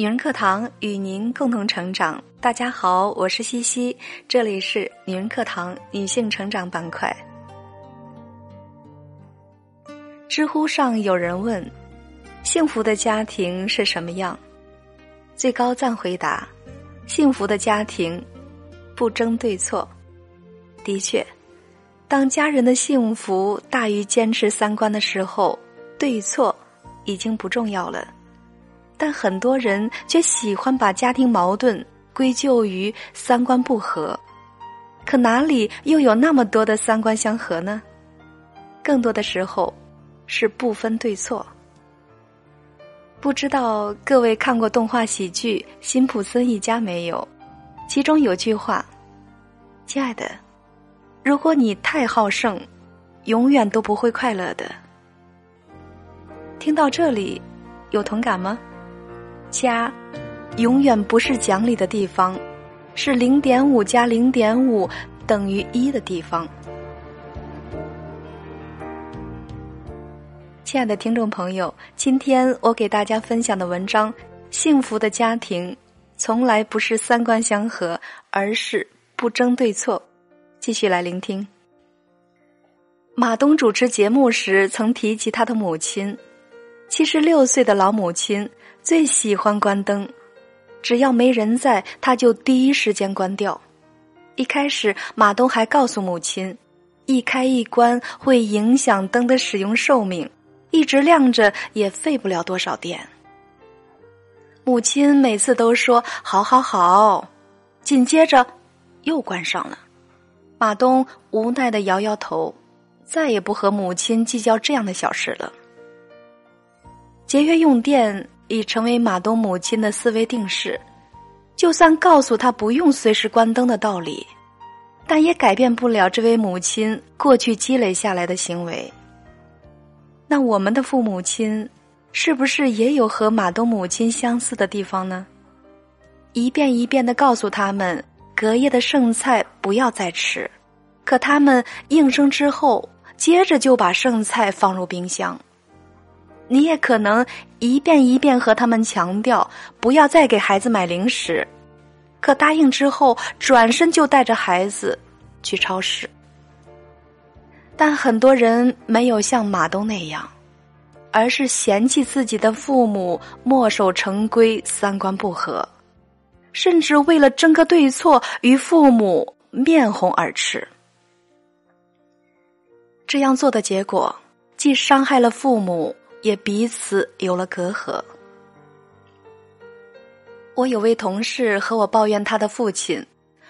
女人课堂与您共同成长。大家好，我是西西，这里是女人课堂女性成长板块。知乎上有人问：“幸福的家庭是什么样？”最高赞回答：“幸福的家庭，不争对错。”的确，当家人的幸福大于坚持三观的时候，对错已经不重要了。但很多人却喜欢把家庭矛盾归咎于三观不合，可哪里又有那么多的三观相合呢？更多的时候是不分对错。不知道各位看过动画喜剧《辛普森一家》没有？其中有句话：“亲爱的，如果你太好胜，永远都不会快乐的。”听到这里，有同感吗？家，永远不是讲理的地方，是零点五加零点五等于一的地方。亲爱的听众朋友，今天我给大家分享的文章《幸福的家庭从来不是三观相合，而是不争对错》，继续来聆听。马东主持节目时曾提及他的母亲，七十六岁的老母亲。最喜欢关灯，只要没人在，他就第一时间关掉。一开始，马东还告诉母亲，一开一关会影响灯的使用寿命，一直亮着也费不了多少电。母亲每次都说“好好好”，紧接着又关上了。马东无奈的摇摇头，再也不和母亲计较这样的小事了。节约用电。已成为马东母亲的思维定式，就算告诉他不用随时关灯的道理，但也改变不了这位母亲过去积累下来的行为。那我们的父母亲，是不是也有和马东母亲相似的地方呢？一遍一遍的告诉他们，隔夜的剩菜不要再吃，可他们应声之后，接着就把剩菜放入冰箱。你也可能一遍一遍和他们强调不要再给孩子买零食，可答应之后转身就带着孩子去超市。但很多人没有像马东那样，而是嫌弃自己的父母墨守成规、三观不合，甚至为了争个对错与父母面红耳赤。这样做的结果，既伤害了父母。也彼此有了隔阂。我有位同事和我抱怨他的父亲，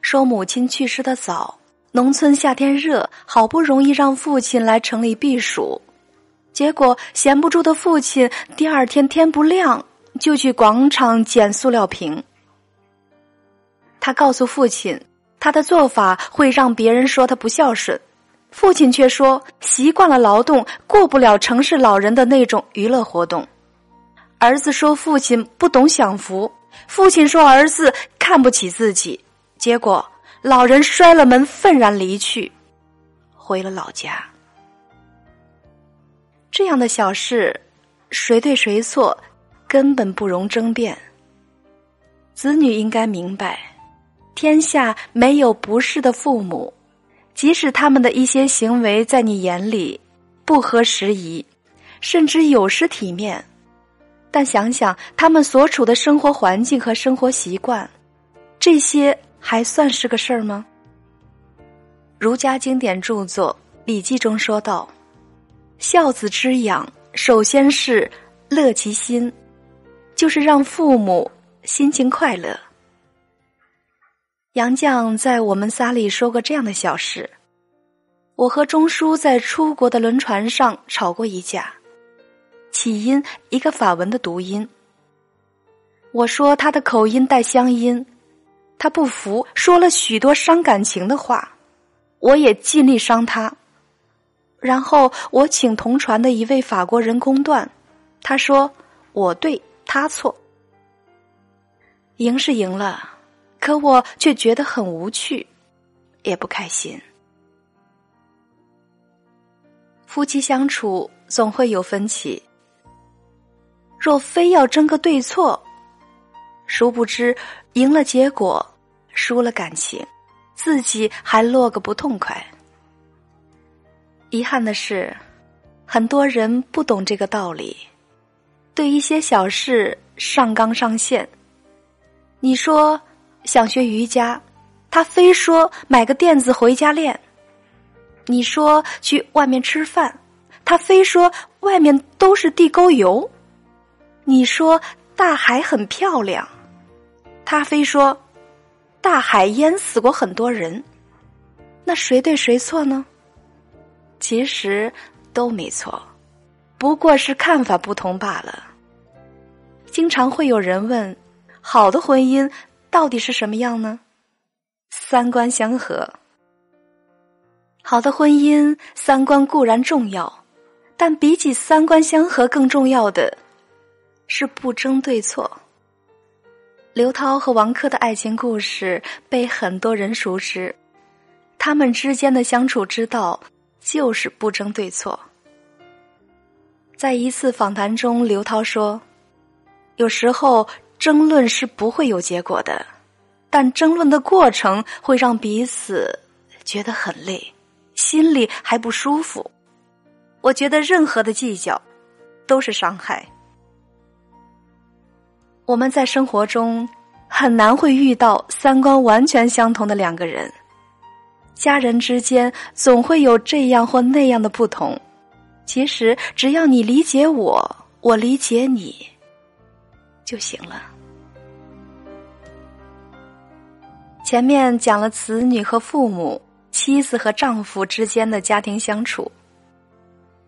说母亲去世的早，农村夏天热，好不容易让父亲来城里避暑，结果闲不住的父亲第二天天不亮就去广场捡塑料瓶。他告诉父亲，他的做法会让别人说他不孝顺。父亲却说：“习惯了劳动，过不了城市老人的那种娱乐活动。”儿子说：“父亲不懂享福。”父亲说：“儿子看不起自己。”结果，老人摔了门，愤然离去，回了老家。这样的小事，谁对谁错，根本不容争辩。子女应该明白，天下没有不是的父母。即使他们的一些行为在你眼里不合时宜，甚至有失体面，但想想他们所处的生活环境和生活习惯，这些还算是个事儿吗？儒家经典著作《礼记》中说道：“孝子之养，首先是乐其心，就是让父母心情快乐。”杨绛在《我们仨》里说过这样的小事：我和钟书在出国的轮船上吵过一架，起因一个法文的读音。我说他的口音带乡音，他不服，说了许多伤感情的话，我也尽力伤他。然后我请同船的一位法国人公断，他说我对他错，赢是赢了。可我却觉得很无趣，也不开心。夫妻相处总会有分歧，若非要争个对错，殊不知赢了结果，输了感情，自己还落个不痛快。遗憾的是，很多人不懂这个道理，对一些小事上纲上线。你说想学瑜伽，他非说买个垫子回家练；你说去外面吃饭，他非说外面都是地沟油；你说大海很漂亮，他非说大海淹死过很多人。那谁对谁错呢？其实都没错，不过是看法不同罢了。经常会有人问：好的婚姻到底是什么样呢？三观相合。好的婚姻，三观固然重要，但比起三观相合，更重要的是不争对错。刘涛和王珂的爱情故事被很多人熟知，他们之间的相处之道。就是不争对错。在一次访谈中，刘涛说：“有时候争论是不会有结果的，但争论的过程会让彼此觉得很累，心里还不舒服。我觉得任何的计较都是伤害。我们在生活中很难会遇到三观完全相同的两个人。”家人之间总会有这样或那样的不同，其实只要你理解我，我理解你，就行了。前面讲了子女和父母、妻子和丈夫之间的家庭相处，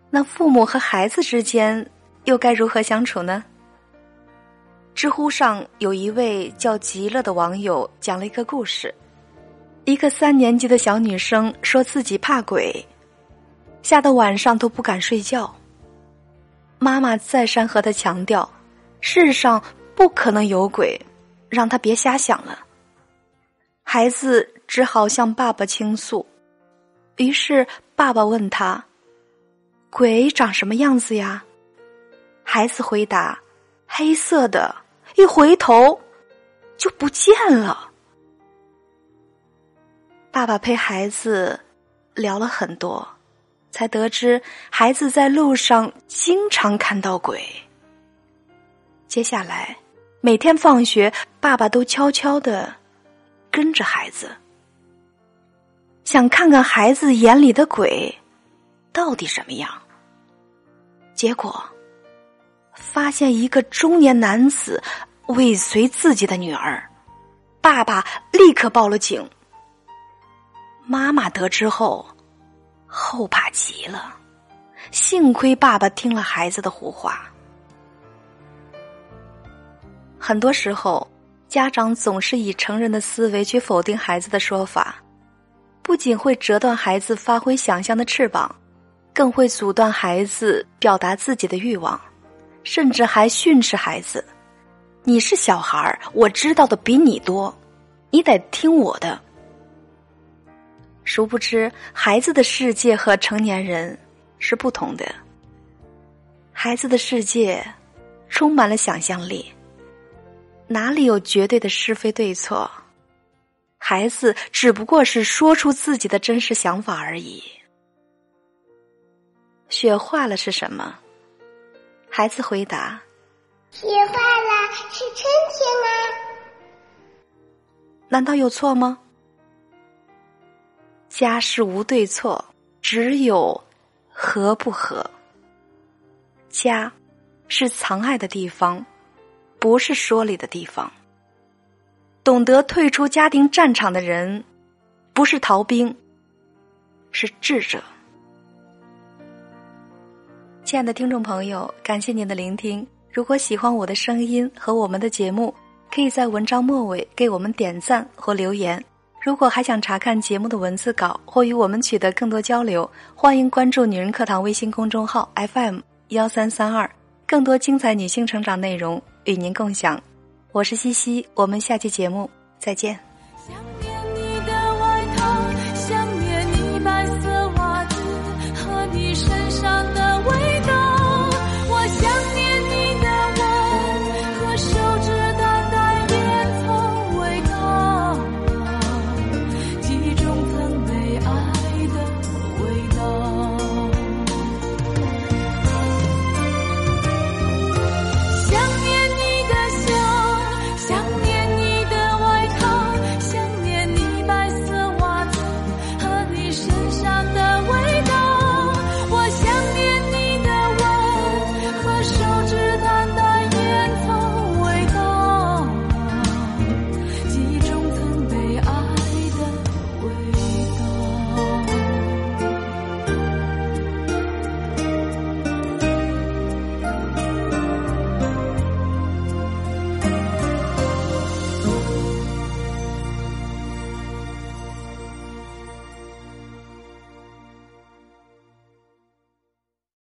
那父母和孩子之间又该如何相处呢？知乎上有一位叫极乐的网友讲了一个故事。一个三年级的小女生说自己怕鬼，吓得晚上都不敢睡觉。妈妈再三和她强调，世上不可能有鬼，让她别瞎想了。孩子只好向爸爸倾诉，于是爸爸问他：“鬼长什么样子呀？”孩子回答：“黑色的，一回头就不见了。”爸爸陪孩子聊了很多，才得知孩子在路上经常看到鬼。接下来，每天放学，爸爸都悄悄的跟着孩子，想看看孩子眼里的鬼到底什么样。结果，发现一个中年男子尾随自己的女儿，爸爸立刻报了警。妈妈得知后，后怕极了。幸亏爸爸听了孩子的胡话。很多时候，家长总是以成人的思维去否定孩子的说法，不仅会折断孩子发挥想象的翅膀，更会阻断孩子表达自己的欲望，甚至还训斥孩子：“你是小孩儿，我知道的比你多，你得听我的。”殊不知，孩子的世界和成年人是不同的。孩子的世界充满了想象力，哪里有绝对的是非对错？孩子只不过是说出自己的真实想法而已。雪化了是什么？孩子回答：“雪化了是春天啊。”难道有错吗？家事无对错，只有合不合。家是藏爱的地方，不是说理的地方。懂得退出家庭战场的人，不是逃兵，是智者。亲爱的听众朋友，感谢您的聆听。如果喜欢我的声音和我们的节目，可以在文章末尾给我们点赞或留言。如果还想查看节目的文字稿或与我们取得更多交流，欢迎关注“女人课堂”微信公众号 FM 幺三三二，更多精彩女性成长内容与您共享。我是西西，我们下期节目再见。